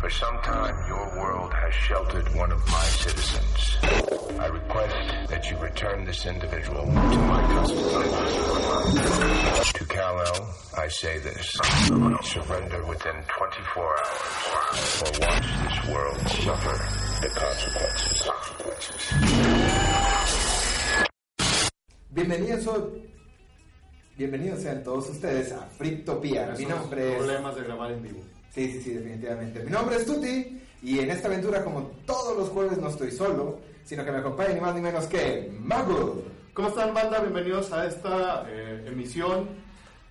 For some time, your world has sheltered one of my citizens. I request that you return this individual to my custody. To Kal-El, I say this. Surrender within 24 hours, or watch this world suffer the consequences. Bienvenidos, bienvenidos sean todos ustedes a Frictopía. Mi nombre es... problemas de grabar en vivo. Sí, sí, sí, definitivamente. Mi nombre es Tuti y en esta aventura, como todos los jueves, no estoy solo, sino que me acompaña ni más ni menos que Mago. ¿Cómo están, banda? Bienvenidos a esta eh, emisión.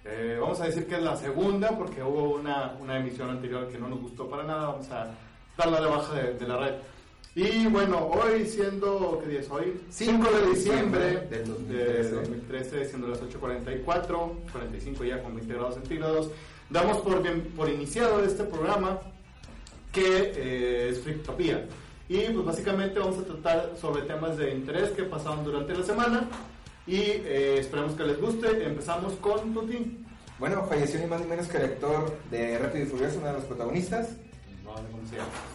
Eh, vamos a decir que es la segunda porque hubo una, una emisión anterior que no nos gustó para nada. Vamos a darla de baja de, de la red. Y bueno, hoy siendo, ¿qué día es hoy? 5 de diciembre del 2013. de 2013, siendo las 8.44, 45 ya con 20 grados centígrados, damos por, bien, por iniciado este programa que eh, es Frictopía. Y pues básicamente vamos a tratar sobre temas de interés que pasaron durante la semana y eh, esperemos que les guste. Empezamos con Tuti. Bueno, falleció ni más ni menos que el actor de Rápido y Furioso, uno de los protagonistas.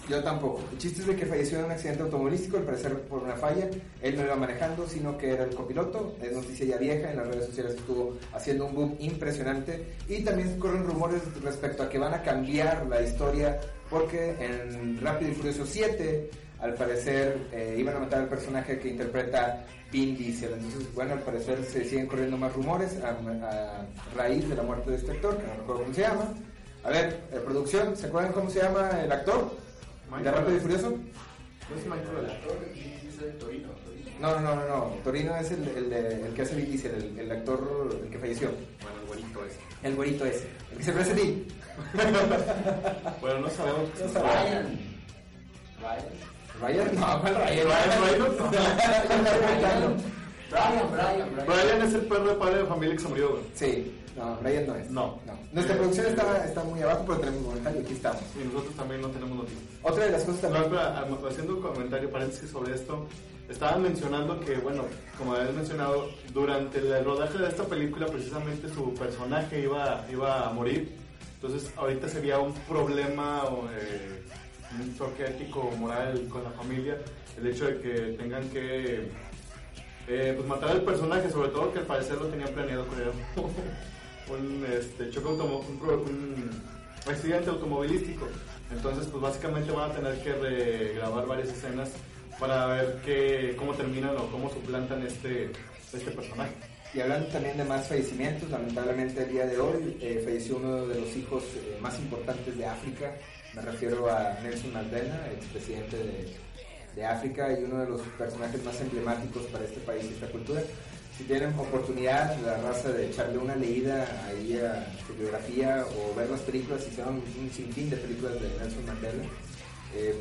Yo tampoco. El chiste es de que falleció en un accidente automovilístico, al parecer por una falla. Él no iba manejando, sino que era el copiloto. Es noticia ya vieja, en las redes sociales estuvo haciendo un boom impresionante. Y también corren rumores respecto a que van a cambiar la historia, porque en Rápido y Furioso 7, al parecer, eh, iban a matar al personaje que interpreta Vin Diesel. Entonces, bueno, al parecer se siguen corriendo más rumores a, a raíz de la muerte de este actor, que no recuerdo cómo se llama. A ver, eh, producción, ¿se acuerdan cómo se llama el actor? ¿De. Rápido y Furioso? No es Michael. No, no, no, no, no. Torino es el, el, de- el que hace Vin Diesel, el, el actor el que falleció. Bueno, el güerito ese. El güerito ese, el que se parece a ti. Bueno, no sabemos. No sabemos. Ryan, no, ¿cuál Ryan? Ryan Reynolds. Brian, Brian, Brian es el perro de padre de familia que se murió. güey. Sí, no, Brian no es. No. Nuestra Eh, producción está, está muy abajo, pero tenemos comentario, aquí estamos. Y nosotros también no tenemos noticias. Otra de las cosas No, también... haciendo un comentario paréntesis sobre esto, estaban mencionando que, bueno, como habías mencionado, durante el rodaje de esta película precisamente su personaje iba, iba a morir. Entonces ahorita sería un problema, eh, un choque ético moral con la familia, el hecho de que tengan que eh, pues matar al personaje, sobre todo que al parecer lo tenían planeado él. un este, choque un, accidente automovilístico. Entonces, pues básicamente van a tener que regrabar varias escenas para ver qué, cómo terminan o cómo suplantan este, este personaje. Y hablando también de más fallecimientos, lamentablemente el día de hoy eh, falleció uno de los hijos eh, más importantes de África. Me refiero a Nelson Mandela, expresidente de, de África y uno de los personajes más emblemáticos para este país y esta cultura. Si tienen oportunidad, la raza de echarle una leída ahí a su biografía o ver las películas, hicieron un sinfín de películas de Nelson Mandela. Eh,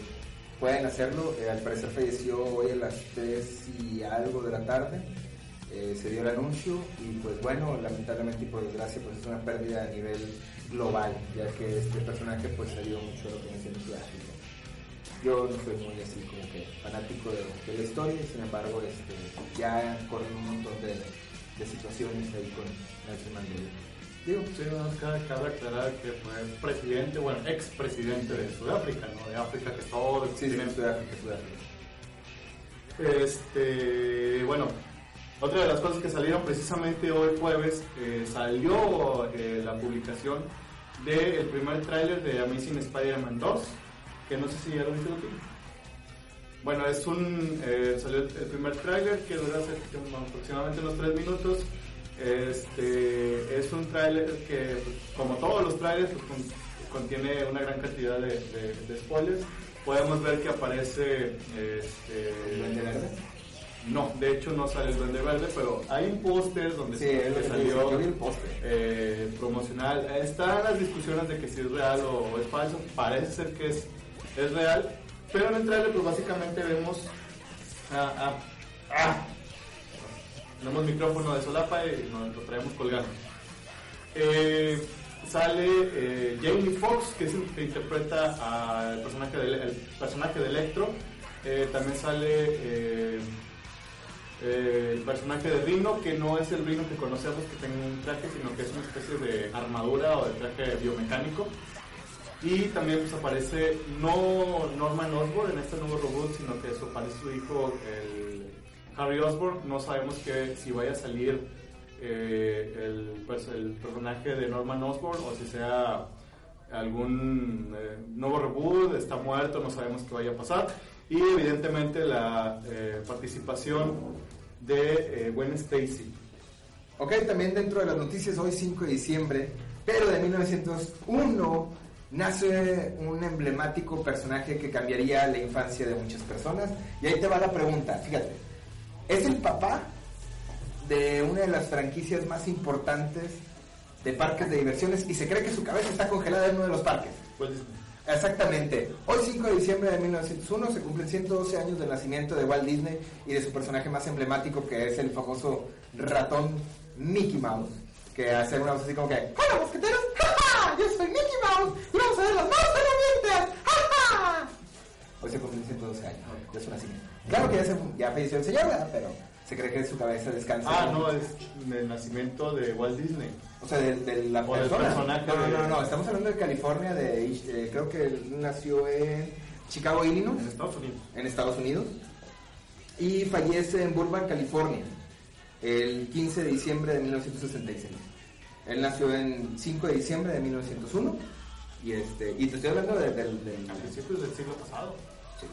pueden hacerlo. Eh, al parecer falleció hoy a las 3 y algo de la tarde. Eh, se dio el anuncio y pues bueno, lamentablemente y por desgracia pues es una pérdida a nivel global, ya que este personaje pues salió mucho de lo que nació en Sudáfrica. Yo no soy muy así como que fanático de, de la historia, sin embargo este, ya corren un montón de, de situaciones ahí con Nelson Mandela. Digo, Sí, nada más cabe, cabe aclarar que fue presidente, bueno, expresidente de Sudáfrica, ¿no? De África, que es todo el sí, sí. Sudáfrica, Sudáfrica. Este, bueno, otra de las cosas que salieron precisamente hoy jueves, eh, salió eh, la publicación del primer tráiler de Amazing Spider-Man 2, que no sé si ya lo viste tú. Bueno, es un, eh, salió el el primer tráiler que dura aproximadamente unos 3 minutos. Este, es un tráiler que, pues, como todos los trailers, pues, con- contiene una gran cantidad de, de- de spoilers. Podemos ver que aparece este, ¿El Duende Verde? No, de hecho no sale el Duende Verde, pero hay un póster donde Sí, se- dice, salió yo vi el póster. eh, promocional. Están las discusiones de que si es real o es falso. Parece ser que es, es real, pero en el trailer pues básicamente vemos... Ah. Tenemos micrófono de solapa y nos lo traemos colgando. Eh, sale eh, Jamie Foxx, que es el que interpreta al personaje de, personaje de Electro. Eh, también sale eh, el personaje de Rino, que no es el Rino que conocemos que tenga un traje, sino que es una especie de armadura o de traje biomecánico. Y también pues, aparece no Norman Osborn en este nuevo robot, sino que eso aparece su hijo, el Harry Osborn. No sabemos que si vaya a salir eh, el, pues, el personaje de Norman Osborn o si sea algún eh, nuevo reboot, está muerto, no sabemos qué vaya a pasar. Y evidentemente la eh, participación de eh, Gwen Stacy. Ok, también dentro de las noticias, hoy 5 de diciembre, pero de 1901, nace un emblemático personaje que cambiaría la infancia de muchas personas. Y ahí te va la pregunta, fíjate, es el papá de una de las franquicias más importantes de parques de diversiones y se cree que su cabeza está congelada en uno de los parques. Walt Disney. Exactamente. Hoy 5 de diciembre de 1901 se cumplen 112 años del nacimiento de Walt Disney y de su personaje más emblemático que es el famoso ratón Mickey Mouse. Que hace una voz así como que ¡Hola mosqueteros! ¡Ja, ja! Yo soy Mickey Mouse y vamos a ver las más herramientas. ¡Ja, ja! Hoy se cumplen 112 años de su nacimiento. Claro que ya, se, ya falleció el señor, ¿verdad? Pero se cree que su cabeza descansa. Ah, no, es el nacimiento de Walt Disney. O sea, de, de la O del persona. personaje no, no, no, no, estamos hablando de California, de, eh, creo que él nació en Chicago, Illinois, En Estados Unidos. en Estados Unidos, y fallece en Burbank, California, el 15 de diciembre de 1966. Él nació en 5 de diciembre de 1901, y, este, y te estoy hablando de- del... A principios del siglo pasado. sí,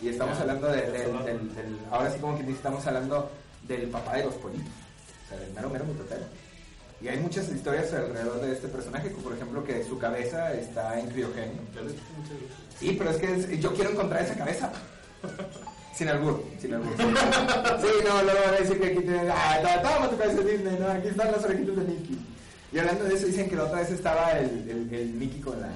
y estamos hablando de- del, del- ahora sí como que estamos hablando del papá de los pollitos, o sea, del mero mero mitotero. Y hay muchas historias alrededor de este personaje, como por ejemplo que su cabeza está en veces. Sí, pero es que es- yo quiero encontrar esa cabeza. Sin albur, sin albur. Sí, no, luego van a decir que aquí tiene. Ah, toma tu cabeza Disney, no, aquí están las orejitas de Mickey. Y hablando de eso, dicen que la otra vez estaba el, el, el Mickey con la,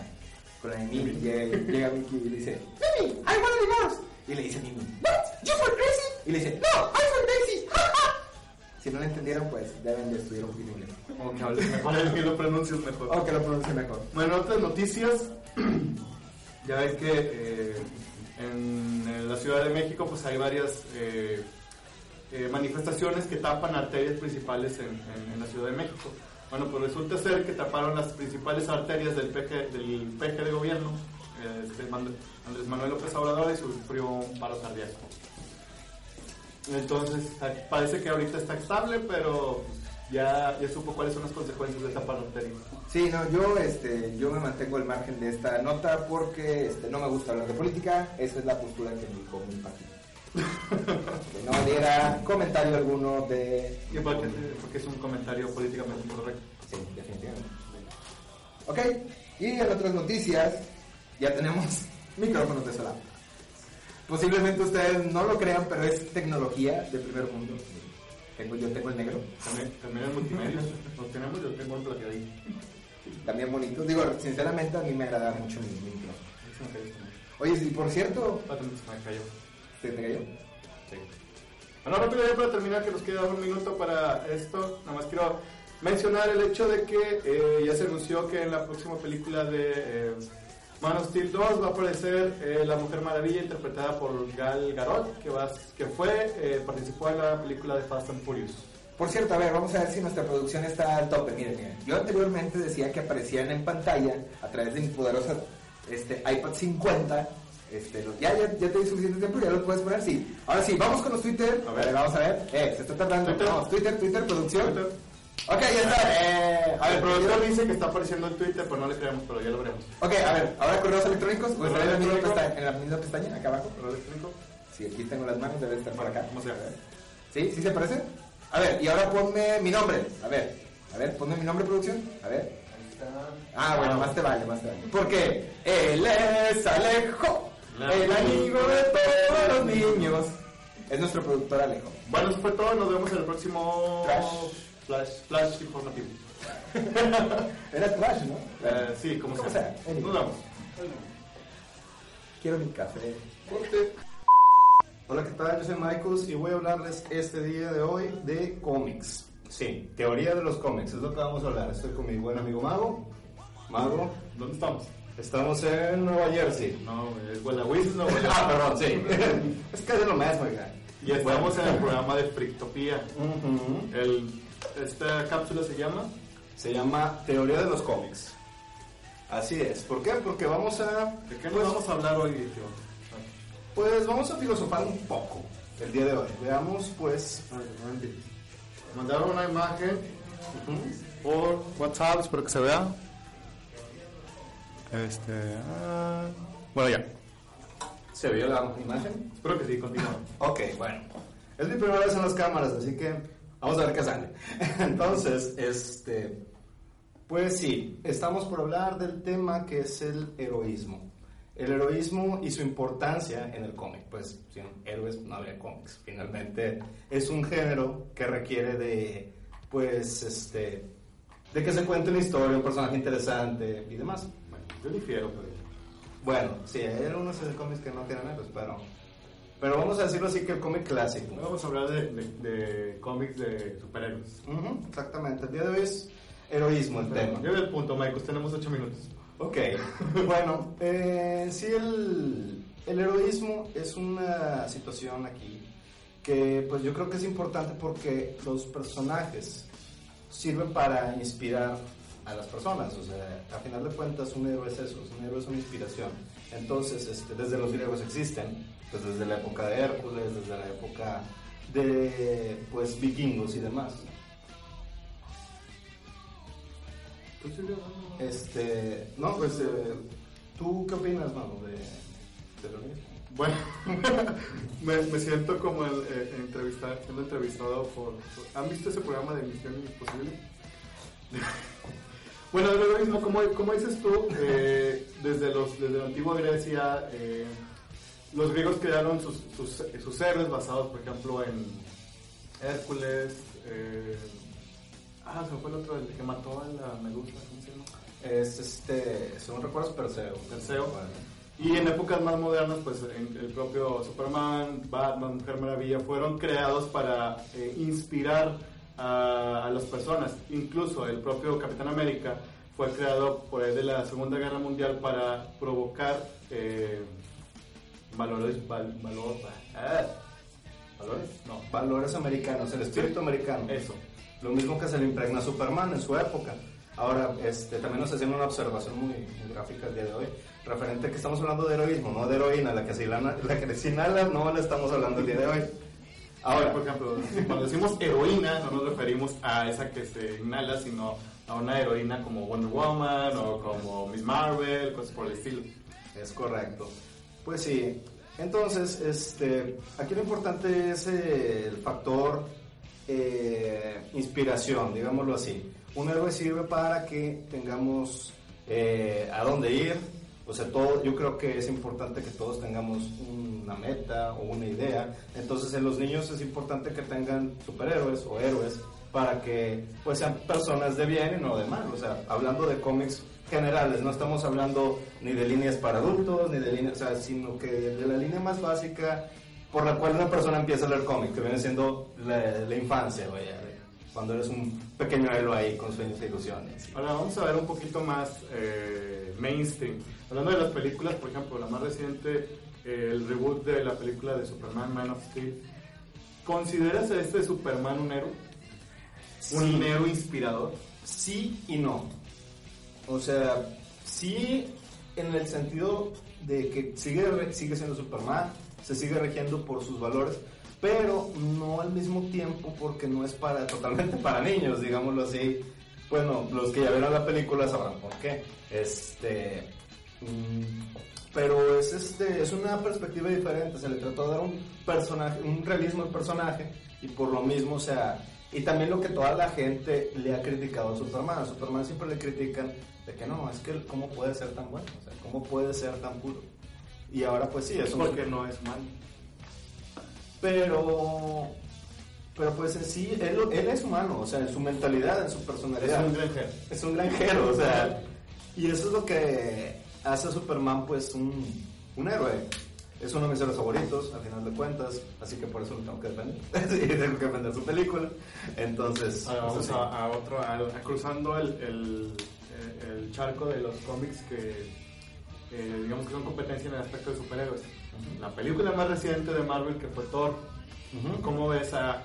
con la de Minnie. Llega, llega Mickey y le dice: Mimi, I want a divorce. Y le dice Mimi: What? You for crazy? Y le dice: No, I'm for crazy. si no lo entendieron, pues deben de estudiar un poquito inglés. O que hables mejor, el que lo pronuncies mejor. O que lo pronuncie mejor. Bueno, otras noticias. ya ven que eh, en, la Ciudad de México pues hay varias eh, eh, manifestaciones que tapan arterias principales en, la Ciudad de México. Bueno, pues resulta ser que taparon las principales arterias del PG, del PG de gobierno, este, Andrés Manuel López Obrador, y sufrió un paro cardíaco. Entonces, parece que ahorita está estable, pero ya, ya supo cuáles son las consecuencias de tapar arterias. Sí, no, yo, este, yo me mantengo al margen de esta nota porque este, no me gusta hablar de política. Esa es la postura que me mi partido. que no diera comentario alguno de. Y porque, porque es un comentario políticamente incorrecto. Sí, definitivamente. Ok, y en otras noticias, ya tenemos micrófonos de solapa. Posiblemente ustedes no lo crean, pero es tecnología de primer mundo. Tengo, yo tengo el negro, También, también en multimedia. Los tenemos, yo tengo un plateadito. también bonito. Digo, sinceramente a mí me agrada mucho mi, mi micrófono. Ese me cayó también. Oye, y por cierto, Patente se me cayó. ¿te, te cayó? Sí. Bueno, rápido ya para terminar, que nos queda un minuto para esto. Nada más quiero mencionar el hecho de que eh, ya se anunció que en la próxima película de eh, Man of Steel 2 va a aparecer eh, la Mujer Maravilla interpretada por Gal Gadot, que, va, que fue, eh, participó en la película de Fast and Furious. Por cierto, a ver, vamos a ver si nuestra producción está al tope. Miren, miren. Yo anteriormente decía que aparecían en pantalla a través de mi poderosa este, iPad 50. Este, los- ya, ya, ya te di suficiente tiempo, ya lo puedes poner. Sí. Ahora sí, vamos con los Twitter. A ver, vamos a ver. Eh, se está tardando. Twitter. Vamos, Twitter, Twitter, producción. Twitter. Ok, ya está. Eh, A ver, el productor dice que está apareciendo en Twitter, pero no le creemos, pero ya lo veremos. Ok, a ver, ahora correos electrónicos. Pues en la, misma electrónico. pestaña, en la misma pestaña, acá abajo. ¿Correo electrónico? Sí, aquí tengo las manos, debe estar por acá. ¿Cómo se llama? ¿Sí? ¿Sí se parece? A ver, y ahora ponme mi nombre. A ver, a ver, ponme mi nombre, producción. A ver. Ah, bueno, más te vale, más te vale. Porque él es Alejo, el amigo de todos los niños. Es nuestro productor Alejo. Bueno, eso fue todo. Nos vemos en el próximo Flash. Flash, Flash informativo. Era trash, ¿no? Eh, sí, como, Como sea. sea. Nos vemos. Quiero mi café. Hola, ¿qué tal? Yo soy Marcos y voy a hablarles este día de hoy de cómics. Sí, teoría de los cómics, es lo que vamos a hablar. Estoy con mi buen amigo Mago. Mago, ¿Dónde estamos? estamos en Nueva Jersey. No, es Guadalajara, no Ah, perdón, sí. es casi lo mismo, oiga. Y estamos en el programa de Frictopía. Ujú. El, esta cápsula se llama Se llama Teoría de los cómics. Así es. ¿Por qué? Porque vamos a... ¿De qué nos pues, vamos a hablar hoy, tío? Pues vamos a filosofar un poco el día de hoy. Veamos, pues... Mandaron una imagen ujú. por WhatsApp, espero que se vea. Este. ah, bueno, ya. ¿Se vio la imagen? Espero que sí, continúa. Ok, bueno. Es mi primera vez en las cámaras, así que vamos a ver qué sale. Entonces, este, pues sí, estamos por hablar del tema que es el heroísmo. El heroísmo y su importancia en el cómic. Pues sin héroes no habría cómics. Finalmente es un género que requiere de, pues, este, de que se cuente una historia, un personaje interesante y demás. Bueno, yo difiero, pero. Bueno, sí, hay algunos cómics que no tienen héroes, pero, pero vamos a decirlo así que el cómic clásico. Vamos a hablar de, de, de cómics de superhéroes. Ujú, exactamente, el día de hoy es heroísmo el tema. Yo el punto, Michael, tenemos 8 minutos. Ok, bueno, eh, sí, el, el heroísmo es una situación aquí que pues yo creo que es importante porque los personajes sirven para inspirar a las personas, o sea, a final de cuentas un héroe es eso, un héroe es una inspiración. Entonces, este, desde los griegos existen, pues desde la época de Hércules, desde la época de pues vikingos y demás. Este, no, pues, eh, ¿tú qué opinas, mano, de, de lo mismo? Bueno, me, me siento como el, eh, entrevistar, siendo entrevistado por, por- ¿Han visto ese programa de Misión Imposible? bueno, de lo mismo, como, como dices tú, eh, desde, los, desde la antigua Grecia, eh, los griegos crearon sus, sus, sus héroes basados, por ejemplo, en Hércules. eh, ah, se fue el otro, el que mató a la medusa, ¿cómo se llama? Es, este, según recuerdo, es Perseo. Perseo. Y en épocas más modernas, pues el propio Superman, Batman, Mujer Maravilla fueron creados para eh, inspirar a, a las personas. Incluso el propio Capitán América fue creado por de la Segunda Guerra Mundial para provocar eh, valores, val- valor, ah, valores, no, Valores americanos, el espíritu americano. eso. Lo mismo que se le impregna a Superman en su época. Ahora, este, también nos hacían una observación muy, muy gráfica el día de hoy, referente a que estamos hablando de heroísmo, no de heroína, la que se inhala, la que se inhala no la estamos hablando el día de hoy. Ahora, por ejemplo, cuando decimos heroína, no nos referimos a esa que se inhala, sino a una heroína como Wonder Woman o como Miss Marvel, cosas por el estilo. Es correcto. Pues sí. Entonces, este, aquí lo importante es eh, el factor eh, inspiración, digámoslo así. Un héroe sirve para que tengamos eh, a dónde ir. O sea, todo, yo creo que es importante que todos tengamos una meta o una idea. Entonces, en los niños es importante que tengan superhéroes o héroes para que pues sean personas de bien y no de mal. O sea, hablando de cómics generales, no estamos hablando ni de líneas para adultos, ni de líneas, o sea, sino que de la línea más básica por la cual una persona empieza a leer cómics, que viene siendo la, la infancia, vaya, cuando eres un pequeño héroe ahí con sueños e ilusiones. Ahora vamos a ver un poquito más eh, mainstream. Hablando de las películas, por ejemplo, la más reciente, eh, el reboot de la película de Superman, Man of Steel. ¿Consideras a este Superman un héroe? ¿Un héroe inspirador? Sí y no. O sea, sí en el sentido de que sigue, sigue siendo Superman, se sigue regiendo por sus valores, pero no al mismo tiempo porque no es para totalmente para niños, digámoslo así. Bueno, los que ya vieron la película sabrán por qué. Este, mm, pero es este, es una perspectiva diferente. Se le trató de dar un personaje, un realismo al personaje y por lo mismo, o sea, y también lo que toda la gente le ha criticado a Superman. A Superman siempre le critican de que no, es que cómo puede ser tan bueno, o sea, cómo puede ser tan puro. Y ahora pues sí, es un Porque no es malo. pero pero pues en sí él, él es humano, o sea, en su mentalidad, en su personalidad. Es un granjero. Es un granjero, o sea, y eso es lo que hace a Superman pues un, un héroe. Es uno de mis héroes favoritos, al final de cuentas, así que por eso lo tengo que defender. sí, tengo que defender su película. Entonces, Ahora pues, vamos sí. a, a otro, a- a cruzando el, el- el charco de los cómics que, digamos que son competencia en el aspecto de superhéroes. La película más reciente de Marvel que fue Thor. Ujú. ¿Cómo ves a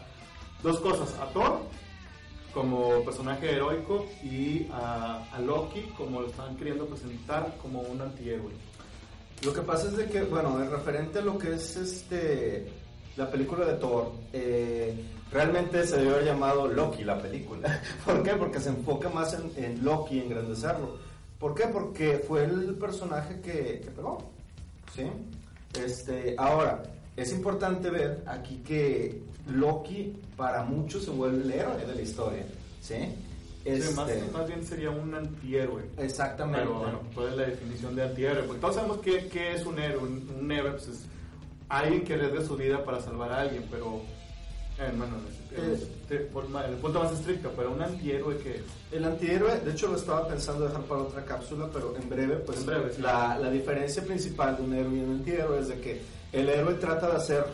dos cosas? A Thor como personaje heroico y a, a Loki como lo están queriendo presentar como un antihéroe. Lo que pasa es de que, bueno, en referente a lo que es este la película de Thor, eh, realmente se debió haber llamado Loki la película. ¿Por qué? Porque se enfoca más en, en Loki, en engrandecerlo. ¿Por qué? Porque fue el personaje que, que pegó. ¿Sí? Este, ahora, es importante ver aquí que Loki para muchos se vuelve el héroe de la historia. ¿Sí? Sí, más, Este, más bien sería un antihéroe. exactamente. Pero bueno, ¿cuál es la definición de antihéroe? Porque todos sabemos qué, qué es un héroe. Un, un héroe pues, es alguien que arriesga su vida para salvar a alguien, pero... eh, bueno, de forma- en el punto más estricto, pero un antihéroe que es... El antihéroe, de hecho lo estaba pensando dejar para otra cápsula, pero en breve, pues En breve, sí. la, la diferencia principal de un héroe y un antihéroe es de que el héroe trata de hacer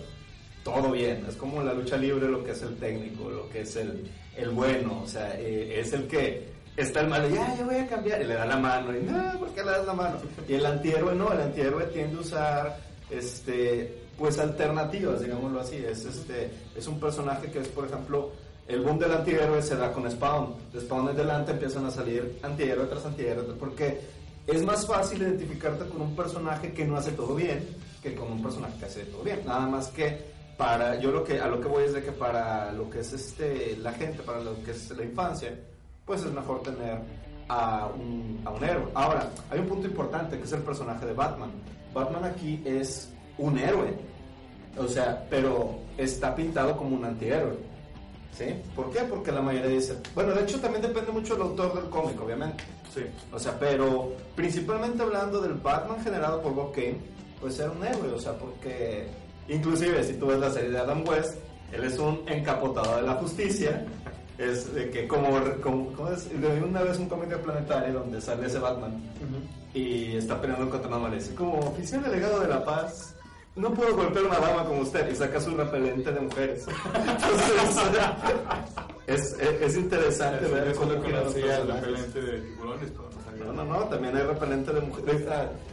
todo bien, es como la lucha libre lo que es el técnico, lo que es el, el bueno, o sea, eh, es el que está el malo, ya, yo voy a cambiar, y le da la mano, y no, ¿por qué le das la mano? Y el antihéroe no, el antihéroe tiende a usar, este, pues alternativas, digámoslo así, es, este, es un personaje que es, por ejemplo, el boom del antihéroe se da con Spawn. De Spawn en adelante empiezan a salir antihéroe tras antihéroe, porque es más fácil identificarte con un personaje que no hace todo bien que con un personaje que hace todo bien. Nada más que para, yo lo que, a lo que voy es de que para lo que es este, la gente, para lo que es la infancia, pues es mejor tener a un, a un héroe. Ahora, hay un punto importante que es el personaje de Batman. Batman aquí es un héroe, o sea, pero está pintado como un antihéroe. ¿Sí? ¿Por qué? Porque la mayoría dice. Bueno, de hecho también depende mucho del autor del cómic, obviamente. Sí. O sea, pero principalmente hablando del Batman generado por Bob Kane, pues era un héroe, o sea, porque inclusive si tú ves la serie de Adam West, él es un encapotado de la justicia, es de que como, como ¿cómo es? Una vez un de Planetario donde sale ese Batman y está peleando contra una mala dice, como oficial delegado de la paz, no puedo golpear a una dama como usted y saca su repelente de mujeres. Entonces, es, es, es interesante ver Eso cómo lo conocía el repelente de tiburones, pero no sabía. No, no, no, también hay repelente de mujeres.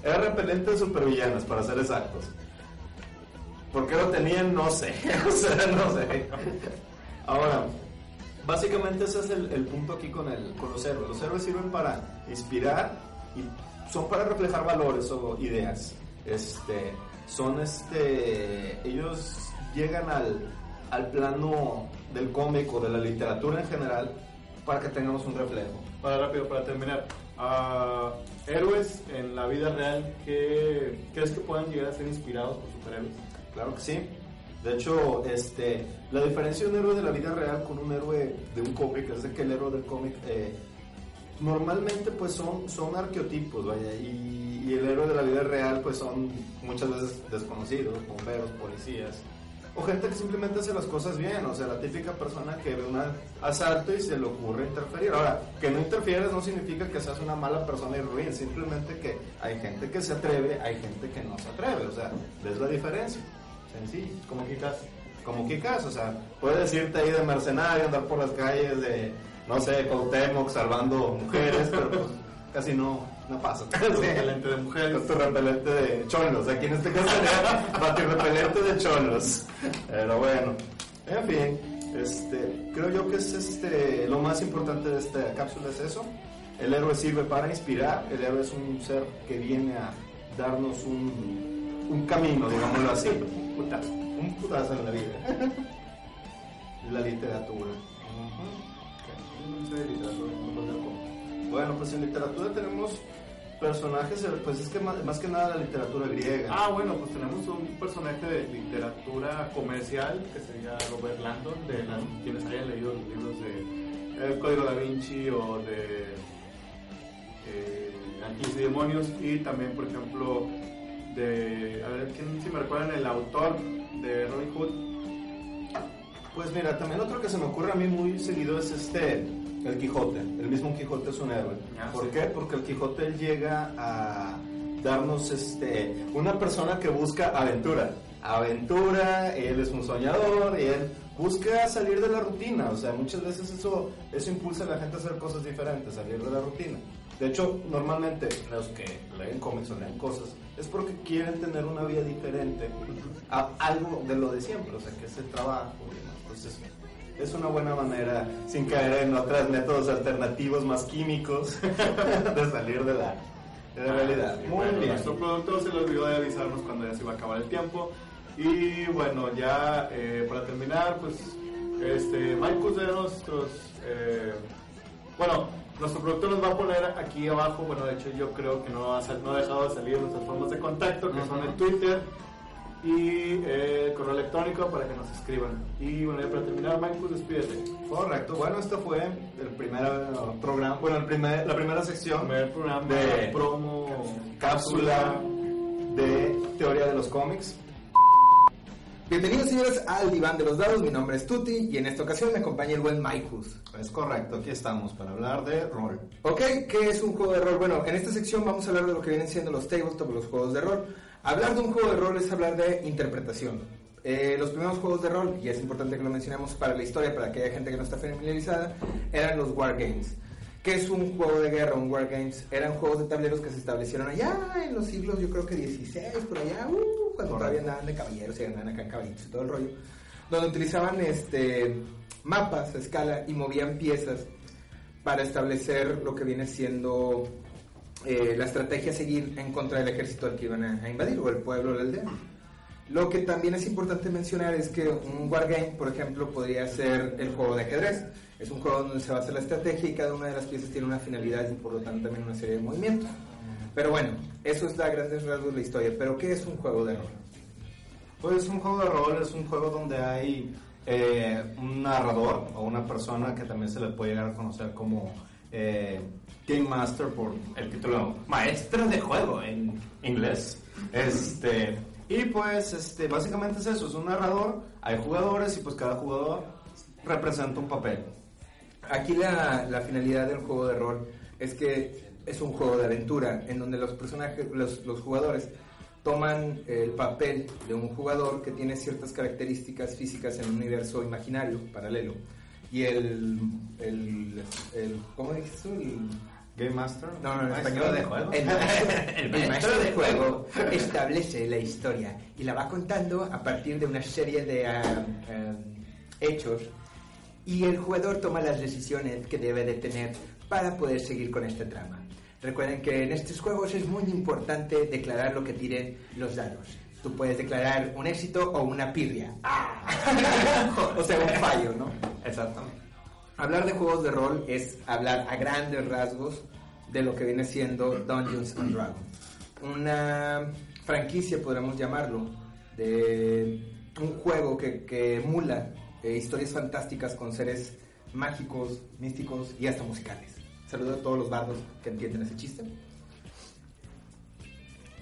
Era repelente de supervillanas, para ser exactos. ¿Por qué lo tenían? No sé. o sea, no sé. Ahora, básicamente ese es el, el punto aquí con, el, con los héroes. Los héroes sirven para inspirar y son para reflejar valores o ideas. Este, son este, ellos llegan al, al plano del cómic o de la literatura en general para que tengamos un reflejo. Para rápido, para terminar. ah, héroes en la vida real que crees que puedan llegar a ser inspirados por superhéroes. Claro que sí. De hecho, este, la diferencia de un héroe de la vida real con un héroe de un cómic es de que el héroe del cómic eh, normalmente pues son, son arqueotipos, vaya, y, el héroe de la vida real pues son muchas veces desconocidos, bomberos, policías, o gente que simplemente hace las cosas bien, o sea, la típica persona que ve un asalto y se le ocurre interferir. Ahora, que no interfieres no significa que seas una mala persona y ruin, simplemente que hay gente que se atreve, hay gente que no se atreve, o sea, ves la diferencia. Sencillo. Como Kikas. Como Kikas, o sea, puedes irte ahí de mercenario, andar por las calles de, no sé, Cuauhtémoc salvando mujeres, pero pues casi no, no pasa. Con Sí. repelente de mujeres. Con tu repelente de cholos, aquí en este caso sería batirrepelente de cholos. Pero bueno, en fin, este, creo yo que es este, lo más importante de esta cápsula es eso. El héroe sirve para inspirar, el héroe es un ser que viene a darnos un, un camino, digámoslo así. Un putazo, un putazo en la vida. La literatura. No. Bueno, pues en literatura tenemos personajes, eh, pues es que más, más que nada la literatura griega. Ah, bueno, pues tenemos un personaje de literatura comercial que sería Robert Landon, de quienes hayan leído los libros de El Código da Vinci o de eh, Ángeles y Demonios, y también, por ejemplo, de, a ver, ¿quién si me recuerdan el autor de Robin Hood? Pues mira, también otro que se me ocurre a mí muy seguido es este, el Quijote. El mismo Quijote es un héroe. Ah, ¿Por sí. qué? Porque el Quijote llega a darnos este, una persona que busca aventura. Aventura, él es un soñador y él busca salir de la rutina. O sea, muchas veces eso, eso impulsa a la gente a hacer cosas diferentes, salir de la rutina. De hecho, normalmente los que leen cómics o leen cosas es porque quieren tener una vida diferente a algo de lo de siempre, o sea, que es el trabajo. Entonces, es una buena manera, sin caer en otros métodos alternativos más químicos, de salir de la, de la realidad. Sí, Muy bueno, bien. Nuestro productor se le olvidó de avisarnos cuando ya se iba a acabar el tiempo. Y bueno, ya eh, para terminar, pues este, Mike de nuestros. eh, bueno, nuestro productor nos va a poner aquí abajo. Bueno, de hecho, yo creo que no ha, no ha dejado de salir nuestras formas de contacto, que son el Twitter y eh, el correo electrónico para que nos escriban. Y bueno, ya para terminar, Mike, pues despídete. Correcto. Bueno, este fue el primer eh, programa, bueno, el primer, la primera sección Primer programa de promo cápsula de teoría de los cómics. Bienvenidos señores al Diván de los Dados, mi nombre es Tuti y en esta ocasión me acompaña el buen Maikus. Es correcto, aquí estamos para hablar de rol. Ok, ¿qué es un juego de rol? Bueno, en esta sección vamos a hablar de lo que vienen siendo los tabletop, los juegos de rol. Hablar de un juego de rol es hablar de interpretación. Eh, los primeros juegos de rol, y es importante que lo mencionemos para la historia, para que haya gente que no está familiarizada, eran los wargames. ¿Qué es un juego de guerra, un wargames? Eran juegos de tableros que se establecieron allá en los siglos, yo creo que 16, por allá, uh, cuando todavía andaban de caballeros y andaban acá en caballitos y todo el rollo, donde utilizaban este, mapas a escala y movían piezas para establecer lo que viene siendo eh, la estrategia a seguir en contra del ejército al que iban a, a invadir o el pueblo o la aldea. Lo que también es importante mencionar es que un wargame, por ejemplo, podría ser el juego de ajedrez. Es un juego donde se basa la estrategia y cada una de las piezas tiene una finalidad y por lo tanto también una serie de movimientos. Pero bueno, eso es a grandes rasgos la historia. Pero ¿qué es un juego de rol? Pues un juego de rol es un juego donde hay eh, un narrador o una persona que también se le puede llegar a conocer como eh, Game Master por el título Maestro de Juego en inglés. Este, y pues este, básicamente es eso, es un narrador, hay jugadores y pues cada jugador representa un papel. Aquí la, la finalidad del juego de rol es que es un juego de aventura en donde los personajes, los, los jugadores toman el papel de un jugador que tiene ciertas características físicas en un universo imaginario, paralelo. Y el, el, el ¿cómo dices tú? El- Game Master. no, no, Maestro español. de juego. El maestro, El el maestro de juego establece la historia y la va contando a partir de una serie de ah, ah, hechos y el jugador toma las decisiones que debe de tener para poder seguir con esta trama. Recuerden que en estos juegos es muy importante declarar lo que tiren los dados. Tú puedes declarar un éxito o una pirria. o sea, un fallo, ¿no? Exactamente. Hablar de juegos de rol es hablar a grandes rasgos de lo que viene siendo Dungeons and Dragons. Una franquicia, podríamos llamarlo, de un juego que, que emula eh, historias fantásticas con seres mágicos, místicos y hasta musicales. Saludo a todos los bardos que entienden ese chiste.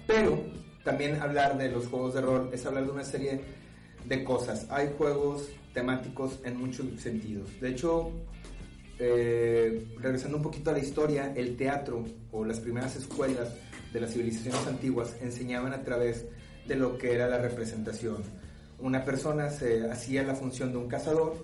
Pero también hablar de los juegos de rol es hablar de una serie de cosas. Hay juegos temáticos en muchos sentidos. De hecho, eh, regresando un poquito a la historia, el teatro o las primeras escuelas de las civilizaciones antiguas enseñaban a través de lo que era la representación. Una persona se hacía la función de un cazador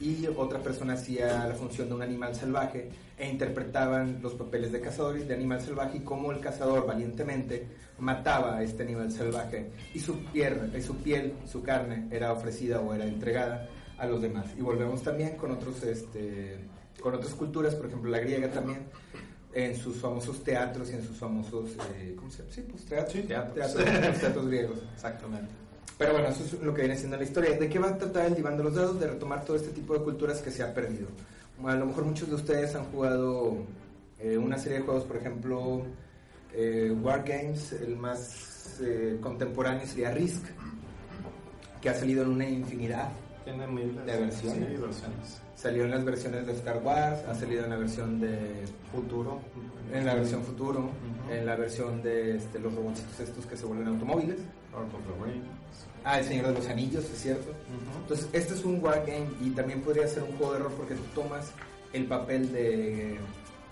y otra persona hacía la función de un animal salvaje e interpretaban los papeles de cazador y de animal salvaje y cómo el cazador valientemente mataba a este animal salvaje y su piel, su piel, su carne era ofrecida o era entregada a los demás. Y volvemos también con otros este con otras culturas, por ejemplo la griega también en sus famosos teatros y en sus famosos eh, ¿cómo se llama? Sí, pues teatros, Sí, teatros. teatros griegos. Exactamente. Pero bueno, eso es lo que viene siendo la historia. ¿De qué va a tratar el diván de los dados? De retomar todo este tipo de culturas que se ha perdido. A lo mejor muchos de ustedes han jugado eh, una serie de juegos, por ejemplo, eh, Wargames, el más eh, contemporáneo sería Risk, que ha salido en una infinidad. tiene miles de versiones. Sí, versiones. Salió en las versiones de Star Wars, ha salido en la versión de Futuro. En la versión futuro, Ujú. en la versión de este, los robotitos estos que se vuelven automóviles. Lord of the Rings. Ah, el Señor de los Anillos, es cierto. Entonces, este es un wargame y también podría ser un juego de rol porque tú tomas el papel de.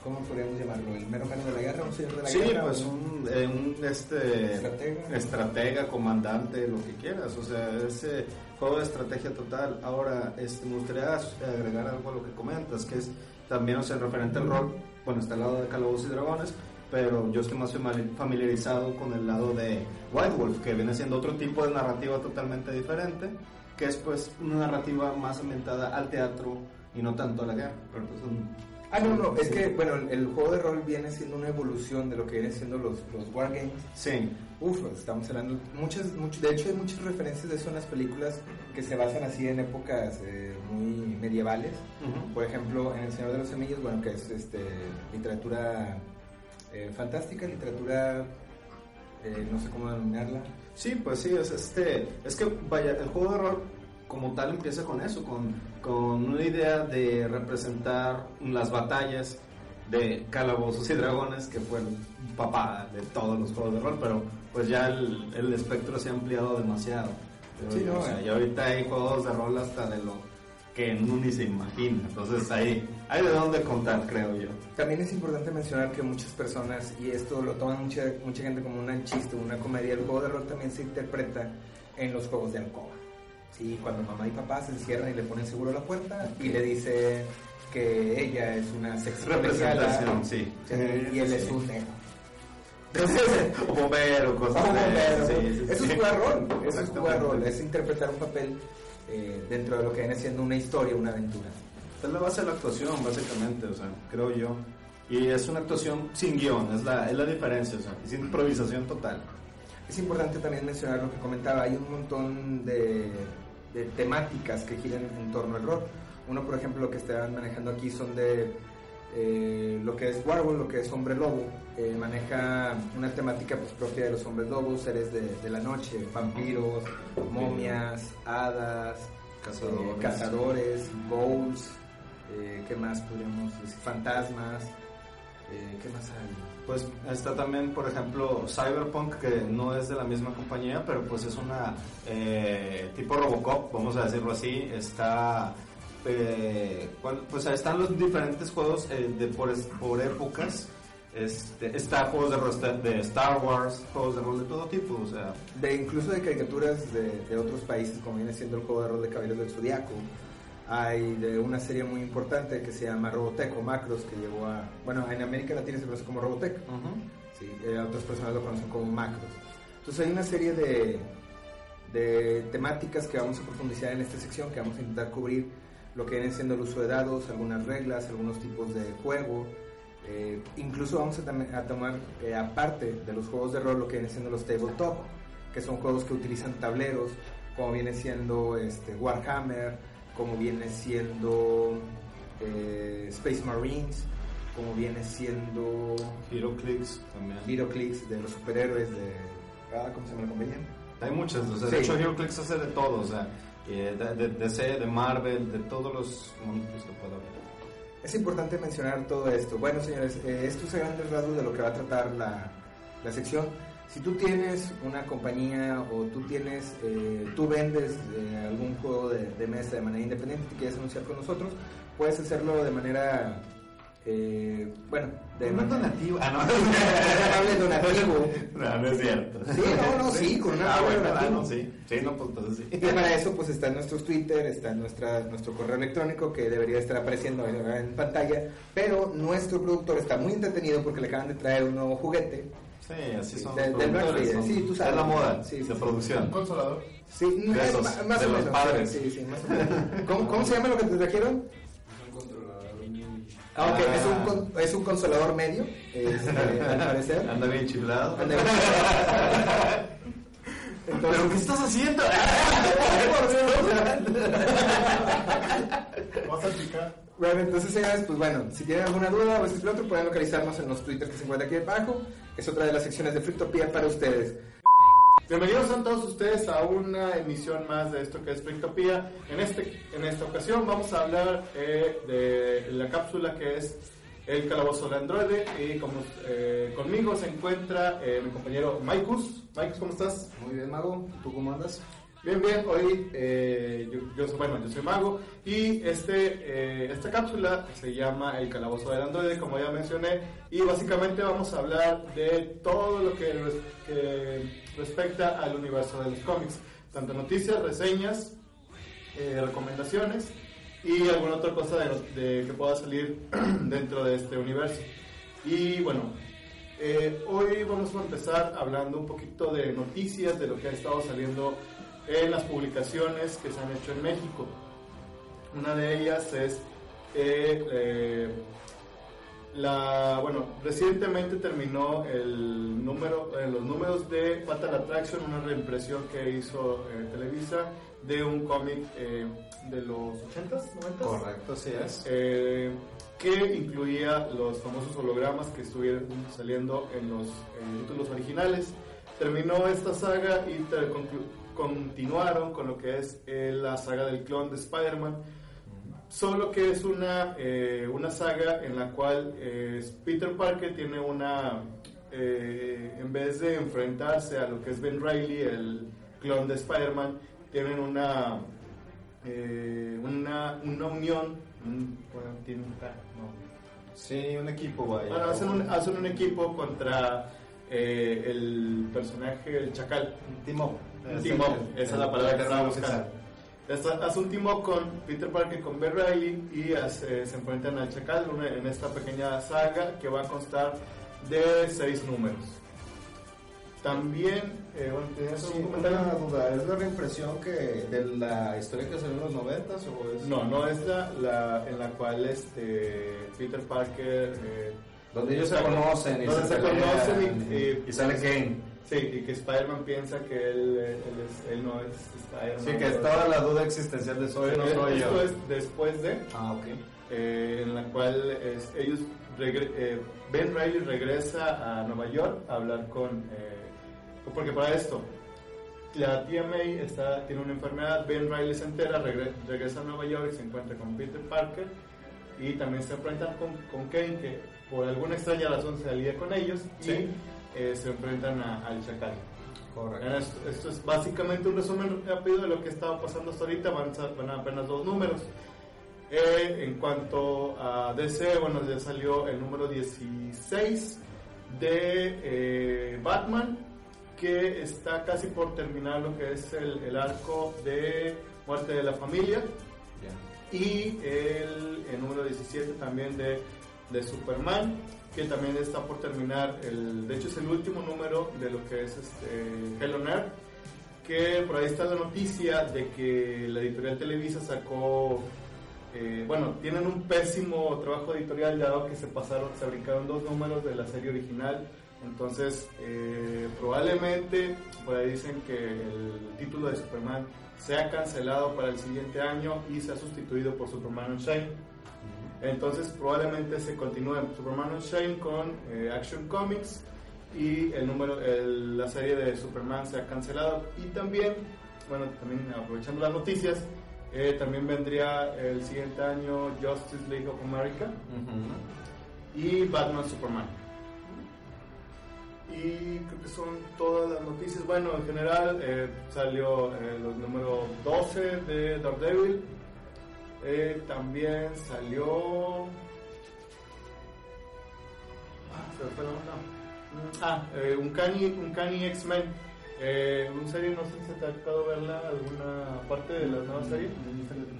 ¿Cómo podríamos llamarlo? ¿El mero mero de la guerra? ¿Un señor de la Sí, guerra? pues ¿Un- un, eh, un, este, Estratega. estratega, comandante, lo que quieras. O sea, ese juego de estrategia total. Ahora, este, me gustaría agregar algo a lo que comentas, que es también, o sea, referente al rol. Bueno, está el lado de Calabozos y Dragones, pero yo estoy más famili- familiarizado con el lado de White Wolf, que viene siendo otro tipo de narrativa totalmente diferente, que es pues una narrativa más ambientada al teatro y no tanto a la guerra. Pero, pues, un- Ah, no, no, es que, bueno, el- el juego de rol viene siendo una evolución de lo que vienen siendo los, los wargames. Sí, Uf, estamos hablando, muchas, much- de hecho hay muchas referencias de eso en las películas que se basan así en épocas eh, muy medievales. Por ejemplo, en El Señor de los Semillas, bueno, que es este, literatura eh, fantástica, literatura, eh, no sé cómo denominarla. Sí, pues sí, es, este, es que vaya, el juego de rol como tal empieza con eso, con, con una idea de representar las batallas de calabozos y dragones, que fue el papá de todos los juegos de rol, pero pues ya el, el espectro se ha ampliado demasiado. Sí, no, o sea, eh. y ahorita hay juegos de rol hasta de lo que uno ni se imagina, entonces ahí hay de dónde contar, creo yo. También es importante mencionar que muchas personas, y esto lo toman mucha, mucha gente como un chiste, una comedia, el juego de rol también se interpreta en los juegos de alcoba. Sí, cuando mamá y papá se encierran y le ponen seguro a la puerta y le dice que ella es una sex Representación, sí. y él es un negro. Entonces, bombero, cosas ver, sí, sí, eso es jugar rol, eso es jugar rol, es interpretar un papel eh, dentro de lo que viene siendo una historia, una aventura. Es la base de la actuación, básicamente, o sea, creo yo. Y es una actuación sin guion, es la, es la diferencia, o sea, es improvisación total. Es importante también mencionar lo que comentaba, hay un montón de, de temáticas que giran en torno al rol. Uno, por ejemplo, lo que están manejando aquí son de eh, lo que es Warhol, lo que es Hombre Lobo, eh, maneja una temática pues, propia de los hombres lobos, seres de, de la noche, vampiros, momias, hadas, Cazadores. eh, cazadores, ghouls, eh, ¿qué más podríamos decir? Fantasmas, ¿qué más hay? Pues está también, por ejemplo, Cyberpunk, que no es de la misma compañía, pero pues es una eh, tipo Robocop, vamos a decirlo así. Está, eh, pues están los diferentes juegos eh, de por, por épocas. Este, está juegos de, de Star Wars, juegos de rol de todo tipo, o sea, de incluso de caricaturas de, de otros países, como viene siendo el juego de rol de Caballeros del Zodiaco. Hay de una serie muy importante que se llama Robotech o Macros, que llegó a. Bueno, en América Latina se conoce como Robotech. Sí, eh, otras personas lo conocen como Macros. Entonces hay una serie de, de temáticas que vamos a profundizar en esta sección, que vamos a intentar cubrir lo que viene siendo el uso de dados, algunas reglas, algunos tipos de juego. eh, incluso vamos a, a tomar, eh, aparte de los juegos de rol, lo que vienen siendo los tabletop, que son juegos que utilizan tableros, como viene siendo este, Warhammer, como viene siendo eh, Space Marines, como viene siendo HeroClix también. Heroclix de los superhéroes de. Ah, ¿Cómo se llama la compañía? Hay muchas, o sea, de hecho HeroClix hace de todo, o sea, eh, de, de, DC, de Marvel, de todos los mundos que haber. Es importante mencionar todo esto. Bueno, señores, eh, esto es a grandes rasgos de lo que va a tratar la, la sección. Si tú tienes una compañía o tú tienes, eh, tú vendes eh, algún juego de, de mesa de manera independiente y quieres anunciar con nosotros, puedes hacerlo de manera, eh, bueno, de manera donativo. Ah, no. donativo. No, no es cierto. Sí, no, no, sí, con una Ah, bueno, ah, no, sí. Sí, no, pues entonces sí. Y para eso pues está en nuestros Twitter, está nuestra, nuestro correo electrónico que debería estar apareciendo en, en pantalla, pero nuestro productor está muy entretenido porque le acaban de traer un nuevo juguete. Sí, así son del Black Friday, sí, tú sabes. Es la moda Sí, de sí, sí. producción. Un consolador. Sí, De esos, más de o los menos. padres. Sí, sí, más o menos. ¿Cómo, cómo se llama lo que te trajeron? Ah, ok, Ah. es, un, con- es un consolador medio, este, al parecer. Anda bien chiflado. Anda- Entonces, ¿Pero qué estás haciendo? Vas a picar. Bueno, entonces señores, pues bueno, si tienen alguna duda o este y otro, pueden localizarnos en los twitters que se encuentran aquí abajo. Es otra de las secciones de Frictopía para ustedes. Bienvenidos a todos ustedes a una emisión más de esto que es Printopía. En, este, en esta ocasión vamos a hablar eh, de la cápsula que es el calabozo de Android y como, eh, conmigo se encuentra eh, mi compañero Maikus. Maikus, ¿cómo estás? Muy bien, Mago. ¿Tú cómo andas? Bien, bien, hoy eh, yo, yo soy, bueno, yo soy mago y este, eh, esta cápsula se llama El Calabozo del Androide, como ya mencioné, y básicamente vamos a hablar de todo lo que, res- que respecta al universo de los cómics, tanto noticias, reseñas, eh, recomendaciones y alguna otra cosa de, que pueda salir dentro de este universo. Y bueno, eh, hoy vamos a empezar hablando un poquito de noticias, de lo que ha estado saliendo en las publicaciones que se han hecho en México. Una de ellas es eh, la, bueno, recientemente terminó el número, eh, los números de Fatal Attraction, una reimpresión que hizo eh, Televisa de un cómic eh, de los 80s, 90s. Correcto, así es. Eh, que incluía los famosos hologramas que estuvieron saliendo en los títulos originales. Terminó esta saga y continuaron con lo que es la saga del clon de Spider-Man. Solo que es una, eh, una saga en la cual eh, Peter Parker tiene una, eh, en vez de enfrentarse a lo que es Ben Reilly, el clon de Spider-Man, tienen una, eh, una, una unión, un- bueno, tienen un- ah, no. Sí, un equipo, vaya. Bueno, hacen un, hacen un equipo contra eh, el personaje, el Chacal. Team up, esa es la palabra que estaba buscando. Team up con Peter Parker, con Ben Reilly y hace- se enfrentan al Chacal una- en esta pequeña saga que va a constar de seis números. También, eh, bueno, ¿tenías Sí, algún una duda, ¿es la reimpresión que de la historia que salió en los noventas o es...? No, no es la, la en la cual este, Peter Parker... eh, Donde ellos se conocen y se conocen y, y, y- sale Kane. Sí, y que Spider-Man piensa que él, él, es- él no es Spider-Man. Sí, que es toda la duda existencial de soy o no soy Esto yo. es después de, Ah, ok. eh, en la cual es- ellos, regre- eh, Ben Reilly regresa a Nueva York a hablar con, eh, porque para esto, la tía May está, tiene una enfermedad, Ben Reilly se entera, regre- regresa a Nueva York y se encuentra con Peter Parker y también se enfrentan con, con Kane que por alguna extraña razón se alía con ellos Sí. Eh, se enfrentan a- al Chacal. Correcto. Esto, esto es básicamente un resumen rápido de lo que estaba pasando hasta ahorita, van, a- van apenas dos números. Eh, en cuanto a DC, bueno, ya salió el número 16 de eh, Batman, que está casi por terminar lo que es el, el arco de Muerte de la Familia. Ya. Y el, el número 17 también de, de Superman, que también está por terminar, el, de hecho es el último número de lo que es este, Hell on Earth, que por ahí está la noticia de que la editorial Televisa sacó, eh, bueno, tienen un pésimo trabajo editorial dado que se pasaron, se brincaron dos números de la serie original, entonces eh, probablemente por ahí dicen que el título de Superman sea cancelado para el siguiente año y sea sustituido por Superman Unchained. Entonces probablemente se continúe Superman Unchained con eh, Action Comics y el número, el- la serie de Superman se ha cancelado. Y también, bueno, también aprovechando las noticias, eh, también vendría el siguiente año Justice League of America Ujú. y Batman Superman. Y creo que son todas las noticias. Bueno, en general eh, salió los números 12 de Daredevil. Eh, también salió. Ah, se me fue no. Ah, eh, un Cani, un Cani X-Men. Eh, un serie, no sé si te ha tocado verla, alguna parte de la nueva serie.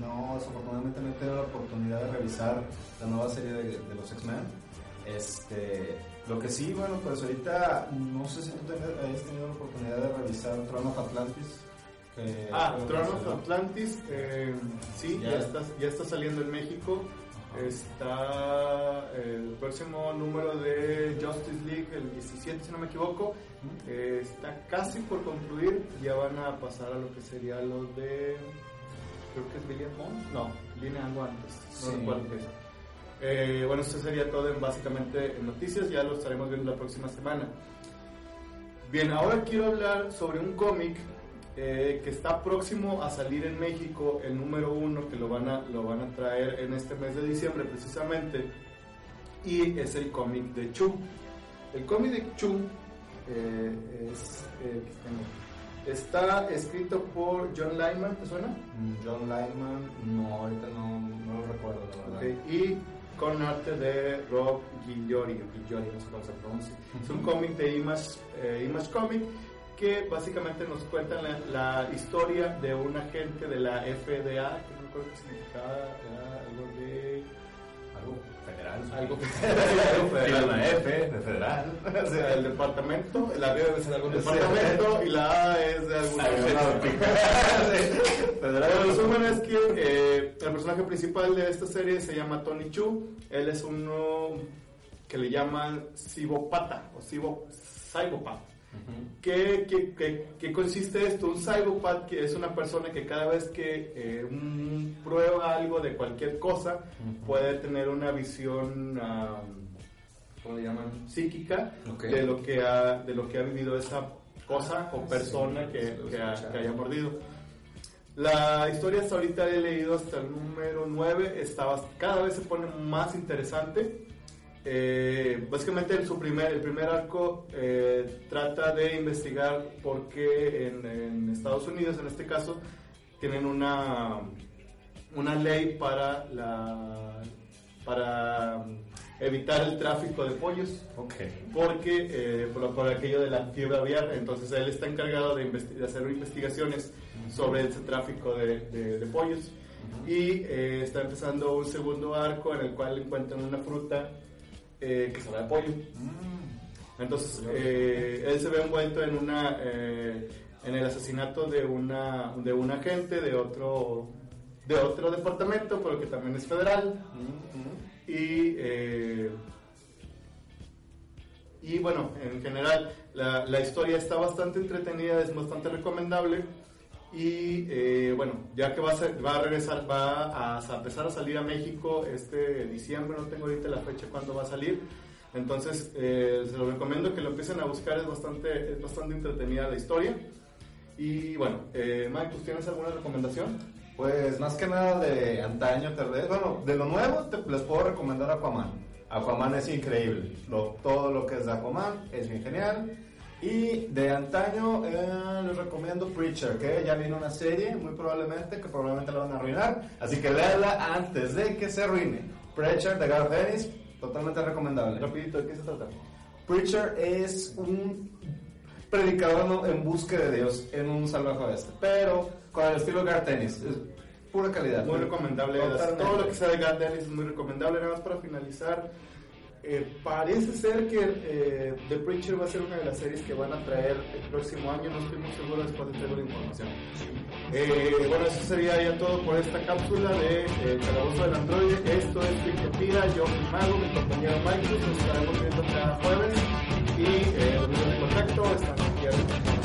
No, desafortunadamente no he tenido la oportunidad de revisar la nueva serie de, de los X-Men. Este, lo que sí, bueno, pues ahorita no sé si tú hayas tenido la oportunidad de revisar Throne of Atlantis. Que- Ah, Throne of. Atlantis, eh, sí, ya. Ya. está, ya está saliendo en México. Está el próximo número de Justice League, el 17, si no me equivoco. Eh, está casi por concluir. Ya van a pasar a lo que sería lo de. Creo que es William Bond. No, viene algo antes. No Sí. recuerdo qué es. Eh, bueno, esto sería todo en, básicamente en noticias. Ya lo estaremos viendo la próxima semana. Bien, ahora quiero hablar sobre un cómic eh, que está próximo a salir en México, el número uno, que lo van, a, lo van a traer en este mes de diciembre precisamente, y es el cómic de Chu. El cómic de Chu eh, es, eh, está escrito por John Lyman, ¿te suena? Mm, John Lyman, no, ahorita no, no lo recuerdo, la verdad. Ok, Y con arte de Rob Guillory, o Guillory, no sé cómo se pronuncia. Es un cómic de Image, eh, Image Comic que básicamente nos cuenta la, la historia de un agente de la FDA, que no recuerdo qué significaba, era algo de... Algo federal. Algo federal. la F de federal. O sea, el departamento, la B debe ser de algún departamento y la A es de algún Pero Federal. el resumen es que eh, el personaje principal de esta serie se llama Tony Chu. Él es uno que le llaman cibopata o cibo, ¿Qué, qué, qué- qué consiste esto? Un cybopath que es una persona que cada vez que eh, un- prueba algo de cualquier cosa puede tener una visión, ah, ¿cómo le llaman? Psíquica Ok. de, lo que ha, de lo que ha vivido esa cosa o persona que, sí, lo que ha- que haya mordido. La historia hasta ahorita he leído hasta el número 9, estaba, cada vez se pone más interesante. Eh, básicamente en su primer, el primer arco eh, trata de investigar por qué en, en Estados Unidos, en este caso, tienen una, una ley para, la, para evitar el tráfico de pollos. Ok. porque eh, por, por aquello de la fiebre aviar, entonces él está encargado de, de hacer investigaciones sobre ese tráfico de, de- de pollos. Y eh, está empezando un segundo arco en el cual encuentran una fruta eh, que sabe pollo. Entonces eh, él se ve envuelto en una eh, en el asesinato de una de un agente de otro de otro departamento, pero que también es federal. Y, eh, y bueno, en general la, la historia está bastante entretenida, es bastante recomendable. Y eh, bueno, ya que va a, va a regresar, va a, a empezar a salir a México este diciembre, no tengo ahorita la fecha cuándo va a salir. Entonces, eh, se lo recomiendo que lo empiecen a buscar, es bastante, es bastante entretenida la historia. Y bueno, eh, Mike, ¿tú tienes alguna recomendación? Pues más que nada de antaño, tal vez. Bueno, de lo nuevo te- les puedo recomendar Aquaman. Aquaman es increíble. Lo- todo lo que es de Aquaman es genial. Y de antaño eh, les recomiendo Preacher, que ya viene una serie, muy probablemente, que probablemente la van a arruinar. Así que léala antes de que se arruine. Preacher de Garth Ennis, totalmente recomendable. Rapidito, ¿de qué se trata? Preacher es un predicador en búsqueda de Dios en un salvaje oeste, pero con el estilo Garth Ennis, es pura calidad. Muy recomendable. Totalmente. Todo lo que sea de Garth Ennis es muy recomendable. Nada más para finalizar, eh, parece ser que eh, The Preacher va a ser una de las series que van a traer el próximo año, no estoy muy seguro después de tener la información. Eh, bueno, eso sería ya todo por esta cápsula de Calabozo del Androide. Esto es Cricket Pira, yo soy Mago, mi compañero Michael, nos estaremos viendo cada jueves y los de contacto están aquí